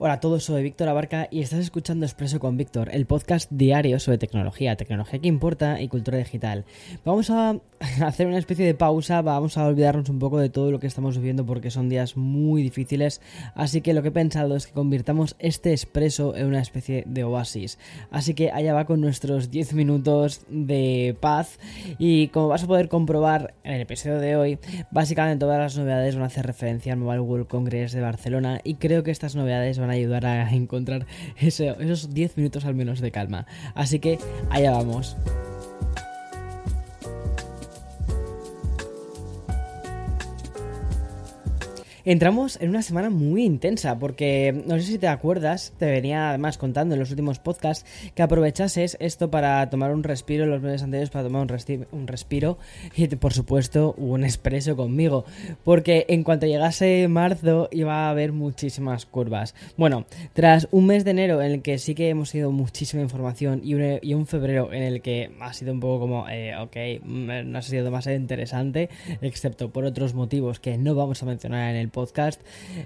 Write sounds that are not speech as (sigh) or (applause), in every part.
Hola a todos, soy Víctor Abarca y estás escuchando Expreso con Víctor, el podcast diario sobre tecnología, tecnología que importa y cultura digital. Vamos a (laughs) hacer una especie de pausa, vamos a olvidarnos un poco de todo lo que estamos viviendo porque son días muy difíciles, así que lo que he pensado es que convirtamos este Expreso en una especie de oasis. Así que allá va con nuestros 10 minutos de paz y como vas a poder comprobar en el episodio de hoy, básicamente todas las novedades van a hacer referencia al Mobile World Congress de Barcelona y creo que estas novedades van a ayudar a encontrar esos 10 minutos al menos de calma. Así que allá vamos. Entramos en una semana muy intensa porque no sé si te acuerdas, te venía además contando en los últimos podcasts que aprovechases esto para tomar un respiro los meses anteriores para tomar un, respiro y por supuesto un expreso conmigo porque en cuanto llegase marzo iba a haber muchísimas curvas. Bueno, tras un mes de enero en el que sí que hemos tenido muchísima información y un, y un febrero en el que ha sido un poco como, eh, ok, mm, no ha sido demasiado interesante excepto por otros motivos que no vamos a mencionar en el podcast,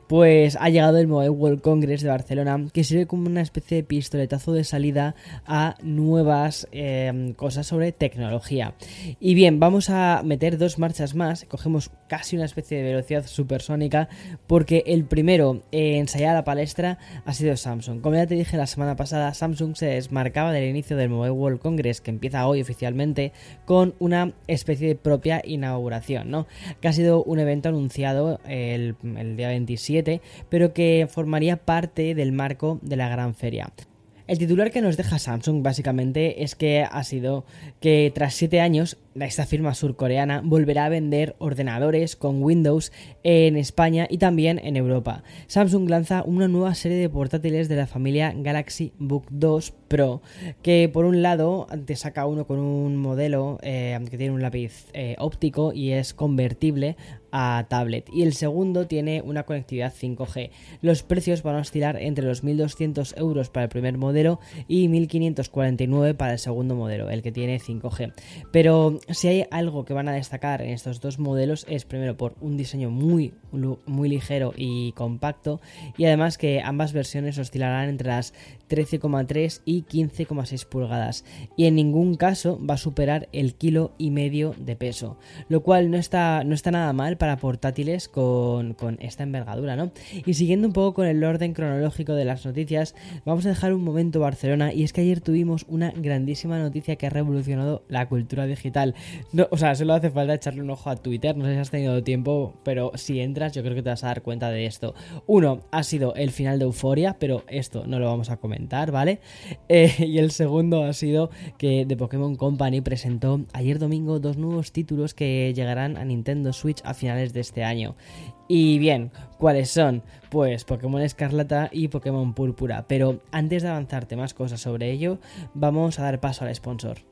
pues ha llegado el Mobile World Congress de Barcelona, que sirve como una especie de pistoletazo de salida a nuevas em, cosas sobre tecnología. Y bien, vamos a meter dos marchas más, cogemos casi una especie de velocidad supersónica, porque el primero en ensayar la palestra ha sido Samsung. Como ya te dije la semana pasada, Samsung se desmarcaba del inicio del Mobile World Congress, que empieza hoy oficialmente, con una especie de propia inauguración, ¿no? Que ha sido un evento anunciado el el día 27, pero que formaría parte del marco de la gran feria. El titular que nos deja Samsung básicamente es que ha sido que tras 7 años esta firma surcoreana volverá a vender ordenadores con Windows en España y también en Europa. Samsung lanza una nueva serie de portátiles de la familia Galaxy Book 2 Pro, que por un lado te saca uno con un modelo eh, que tiene un lápiz eh, óptico y es convertible a tablet y el segundo tiene una conectividad 5G. Los precios van a oscilar entre los 1.200 euros para el primer modelo y 1.549 para el segundo modelo, el que tiene 5G. Pero si hay algo que van a destacar en estos dos modelos es primero por un diseño muy, muy ligero y compacto y además que ambas versiones oscilarán entre las 13,3 y 15,6 pulgadas y en ningún caso va a superar el kilo y medio de peso, lo cual no está, no está nada mal para portátiles con, con esta envergadura, ¿no? Y siguiendo un poco con el orden cronológico de las noticias, vamos a dejar un momento Barcelona y es que ayer tuvimos una grandísima noticia que ha revolucionado la cultura digital no, o sea, solo hace falta echarle un ojo a Twitter. No sé si has tenido tiempo, pero si entras, yo creo que te vas a dar cuenta de esto. Uno, ha sido el final de Euforia, pero esto no lo vamos a comentar, ¿vale? Eh, y el segundo ha sido que The Pokémon Company presentó ayer domingo dos nuevos títulos que llegarán a Nintendo Switch a de este año. Y bien, ¿cuáles son? Pues Pokémon Escarlata y Pokémon Púrpura. Pero antes de avanzarte más cosas sobre ello, vamos a dar paso al sponsor.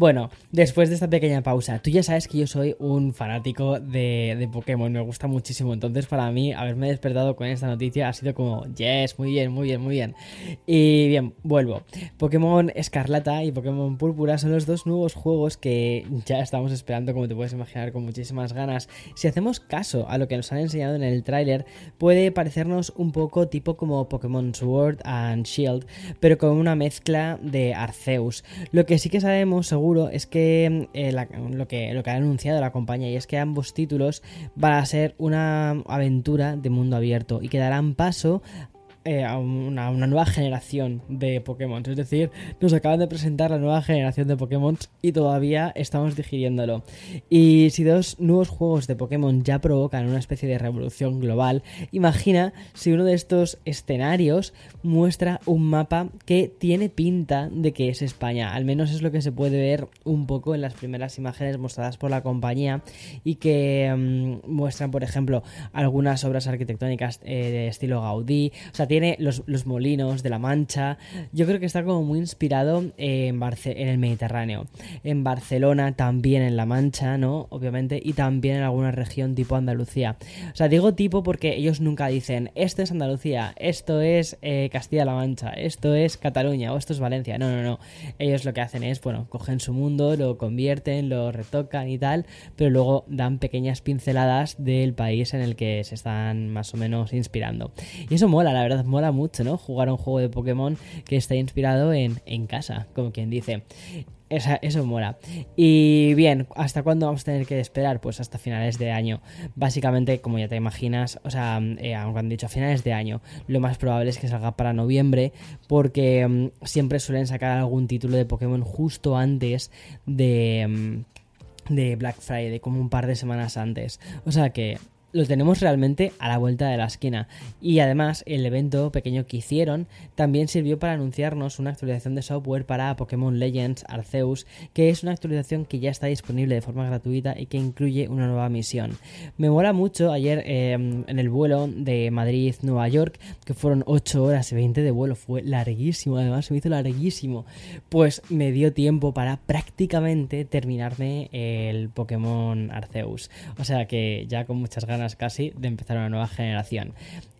Bueno, después de esta pequeña pausa, tú ya sabes que yo soy un fanático de, Pokémon, me gusta muchísimo. Entonces, para mí, haberme despertado con esta noticia ha sido como, yes, muy bien, muy bien, muy bien. Y bien, vuelvo. Pokémon Escarlata y Pokémon Púrpura son los dos nuevos juegos que ya estamos esperando, como te puedes imaginar, con muchísimas ganas. Si hacemos caso a lo que nos han enseñado en el tráiler, puede parecernos un poco tipo como Pokémon Sword and Shield, pero con una mezcla de Arceus. Lo que sí que sabemos, seguro, es que, eh, lo que lo que ha anunciado la compañía y es que ambos títulos van a ser una aventura de mundo abierto y que darán paso eh, a una, nueva generación de Pokémon. Es decir, nos acaban de presentar la nueva generación de Pokémon y todavía estamos digiriéndolo. Y si dos nuevos juegos de Pokémon ya provocan una especie de revolución global, imagina si uno de estos escenarios muestra un mapa que tiene pinta de que es España. Al menos es lo que se puede ver un poco en las primeras imágenes mostradas por la compañía y que mm, muestran, por ejemplo, algunas obras arquitectónicas eh, de estilo Gaudí. O sea, tiene los, molinos de la Mancha. Yo creo que está como muy inspirado en, en el Mediterráneo. En Barcelona, también en La Mancha, ¿no? Obviamente, y también en alguna región tipo Andalucía. O sea, digo tipo porque ellos nunca dicen, esto es Andalucía, esto es eh, Castilla-La Mancha, esto es Cataluña o esto es Valencia. No, no, no. Ellos lo que hacen es, bueno, cogen su mundo, lo convierten, lo retocan y tal, pero luego dan pequeñas pinceladas del país en el que se están más o menos inspirando. Y eso mola, la verdad mola mucho, ¿no? Jugar a un juego de Pokémon que está inspirado en, en casa, como quien dice. eso mola. Y bien, ¿hasta cuándo vamos a tener que esperar? Pues hasta finales de año. Básicamente, como ya te imaginas, o sea, eh, aunque han dicho a finales de año, lo más probable es que salga para noviembre, porque mm, siempre suelen sacar algún título de Pokémon justo antes de, mm, de Black Friday, como un par de semanas antes. O sea que lo tenemos realmente a la vuelta de la esquina. Y además, el evento pequeño que hicieron también sirvió para anunciarnos una actualización de software para Pokémon Legends Arceus, que es una actualización que ya está disponible de forma gratuita y que incluye una nueva misión. Me mola mucho ayer em, en el vuelo de Madrid-Nueva York, que fueron 8 horas y 20 de vuelo, fue larguísimo, además se me hizo larguísimo. Pues me dio tiempo para prácticamente terminarme el Pokémon Arceus. O sea que ya con muchas ganas casi de empezar una nueva generación.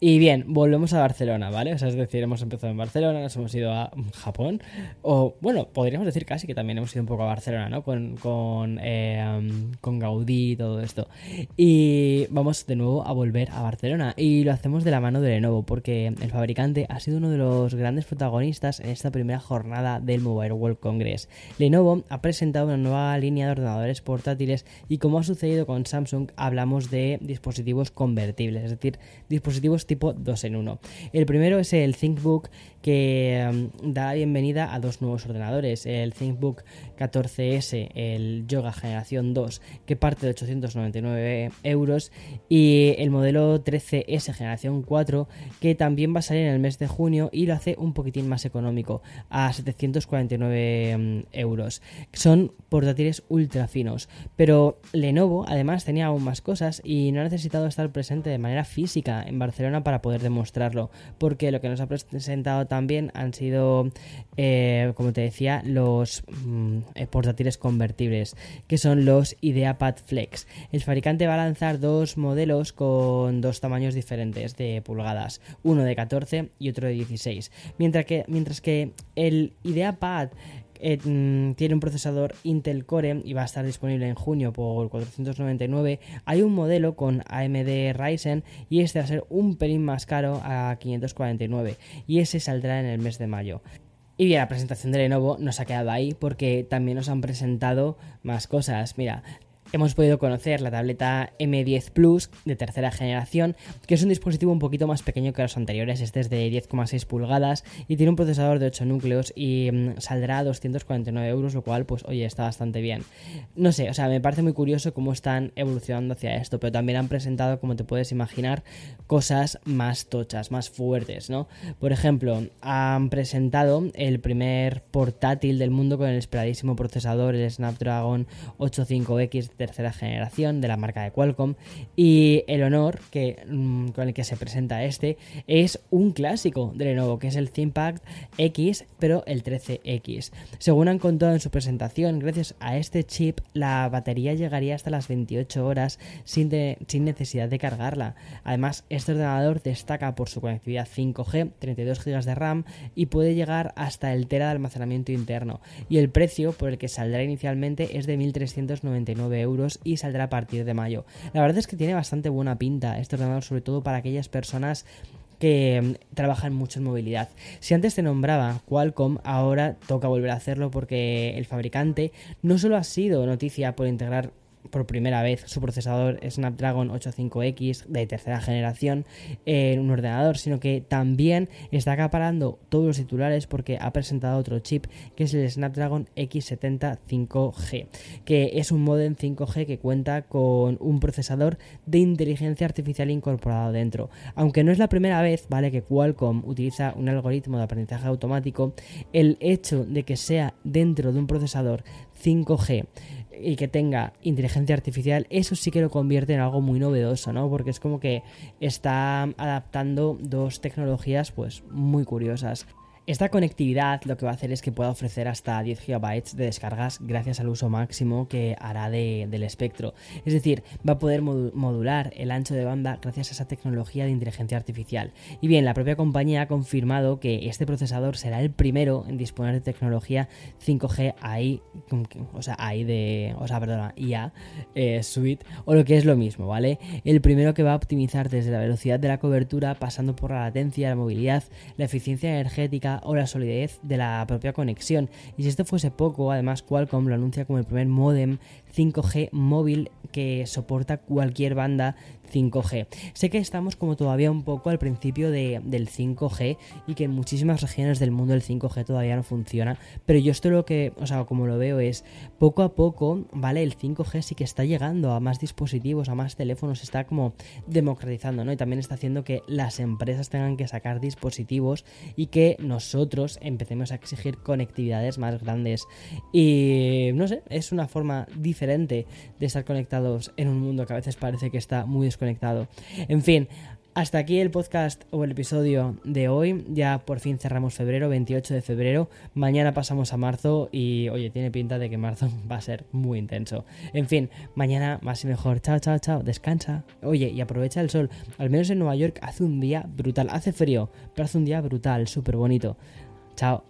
Y bien, volvemos a Barcelona, ¿vale? O sea, es decir, hemos empezado en Barcelona, nos hemos ido a Japón, o bueno, podríamos decir casi que también hemos ido un poco a Barcelona, ¿no? Con, con, eh, con Gaudí y todo esto. Y vamos de nuevo a volver a Barcelona. Y lo hacemos de la mano de Lenovo, porque el fabricante ha sido uno de los grandes protagonistas en esta primera jornada del Mobile World Congress. Lenovo ha presentado una nueva línea de ordenadores portátiles y como ha sucedido con Samsung, hablamos de dispositivos convertibles, es decir, dispositivos tipo 2 en 1. El primero es el ThinkBook que um, da la bienvenida a dos nuevos ordenadores, el ThinkBook 14S, el Yoga Generación 2, que parte de 899 euros, y el modelo 13S Generación 4, que también va a salir en el mes de junio y lo hace un poquitín más económico, a 749 um, euros. Son portátiles ultra finos, pero Lenovo además tenía aún más cosas y no ha necesitado estar presente de manera física en Barcelona para poder demostrarlo, porque lo que nos ha presentado también han sido, eh, como te decía, los mm, portátiles convertibles, que son los IdeaPad Flex. El fabricante va a lanzar dos modelos con dos tamaños diferentes de pulgadas, uno de 14 y otro de 16, mientras que, mientras que el IdeaPad eh, mm, tiene un procesador Intel Core y va a estar disponible en junio por 499. Hay un modelo con AMD Ryzen y este va a ser un pelín más caro a 549 y ese saldrá en el mes de mayo. Y bien, la presentación de Lenovo nos ha quedado ahí porque también nos han presentado más cosas. Mira, hemos podido conocer la tableta M10 Plus de tercera generación, que es un dispositivo un poquito más pequeño que los anteriores, este es de 10,6 pulgadas y tiene un procesador de 8 núcleos y mm, saldrá a 249 euros, lo cual pues oye, está bastante bien. No sé, o sea, me parece muy curioso cómo están evolucionando hacia esto, pero también han presentado, como te puedes imaginar, cosas más tochas, más fuertes, ¿no? Por ejemplo, han presentado el primer portátil del mundo con el esperadísimo procesador, el Snapdragon 85X tercera generación de la marca de Qualcomm y el Honor que, mm, con el que se presenta este es un clásico de Lenovo que es el ThinkPad X pero el 13X. Según han contado en su presentación, gracias a este chip la batería llegaría hasta las 28 horas sin, sin necesidad de cargarla. Además, este ordenador destaca por su conectividad 5G, 32 GB de RAM y puede llegar hasta el tera de almacenamiento interno. Y el precio por el que saldrá inicialmente es de 1.399 euros y saldrá a partir de mayo. La verdad es que tiene bastante buena pinta este ordenador, sobre todo para aquellas personas que mm, trabajan mucho en movilidad. Si antes te nombraba Qualcomm, ahora toca volver a hacerlo porque el fabricante no solo ha sido noticia por integrar por primera vez su procesador Snapdragon 85X de tercera generación en un ordenador, sino que también está acaparando todos los titulares porque ha presentado otro chip que es el Snapdragon X70 5G, que es un modem 5G que cuenta con un procesador de inteligencia artificial incorporado dentro. Aunque no es la primera vez, ¿vale? Que Qualcomm utiliza un algoritmo de aprendizaje automático, el hecho de que sea dentro de un procesador 5G y que tenga inteligencia artificial, eso sí que lo convierte en algo muy novedoso, ¿no? Porque es como que está adaptando dos tecnologías pues muy curiosas. Esta conectividad lo que va a hacer es que pueda ofrecer hasta 10 GB de descargas gracias al uso máximo que hará del espectro. Es decir, va a poder modular el ancho de banda gracias a esa tecnología de inteligencia artificial. Y bien, la propia compañía ha confirmado que este procesador será el primero en disponer de tecnología 5G AI, o sea, AI de, o sea, perdona, IA eh, Suite, o lo que es lo mismo, ¿vale? El primero que va a optimizar desde la velocidad de la cobertura, pasando por la latencia, la movilidad, la eficiencia energética, o la solidez de la propia conexión. Y si esto fuese poco, además Qualcomm lo anuncia como el primer modem 5G móvil que soporta cualquier banda 5G. Sé que estamos como todavía un poco al principio de, del 5G y que en muchísimas regiones del mundo el 5G todavía no funciona, pero yo esto lo que, o sea, como lo veo es poco a poco, ¿vale? El 5G sí que está llegando a más dispositivos, a más teléfonos, está como democratizando, ¿no? Y también está haciendo que las empresas tengan que sacar dispositivos y que nosotros empecemos a exigir conectividades más grandes. Y no sé, es una forma diferente de estar en un mundo que a veces parece que está muy desconectado conectado. En fin, hasta aquí el podcast o el episodio de hoy. Ya por fin cerramos febrero, 28 de febrero. Mañana pasamos a marzo y oye, tiene pinta de que marzo (laughs) va a ser muy intenso. En fin, mañana más y mejor. Chao, chao, chao. Descansa. Oye, y aprovecha el sol. Al menos en Nueva York hace un día brutal. Hace frío, pero hace un día brutal, súper bonito. Chao.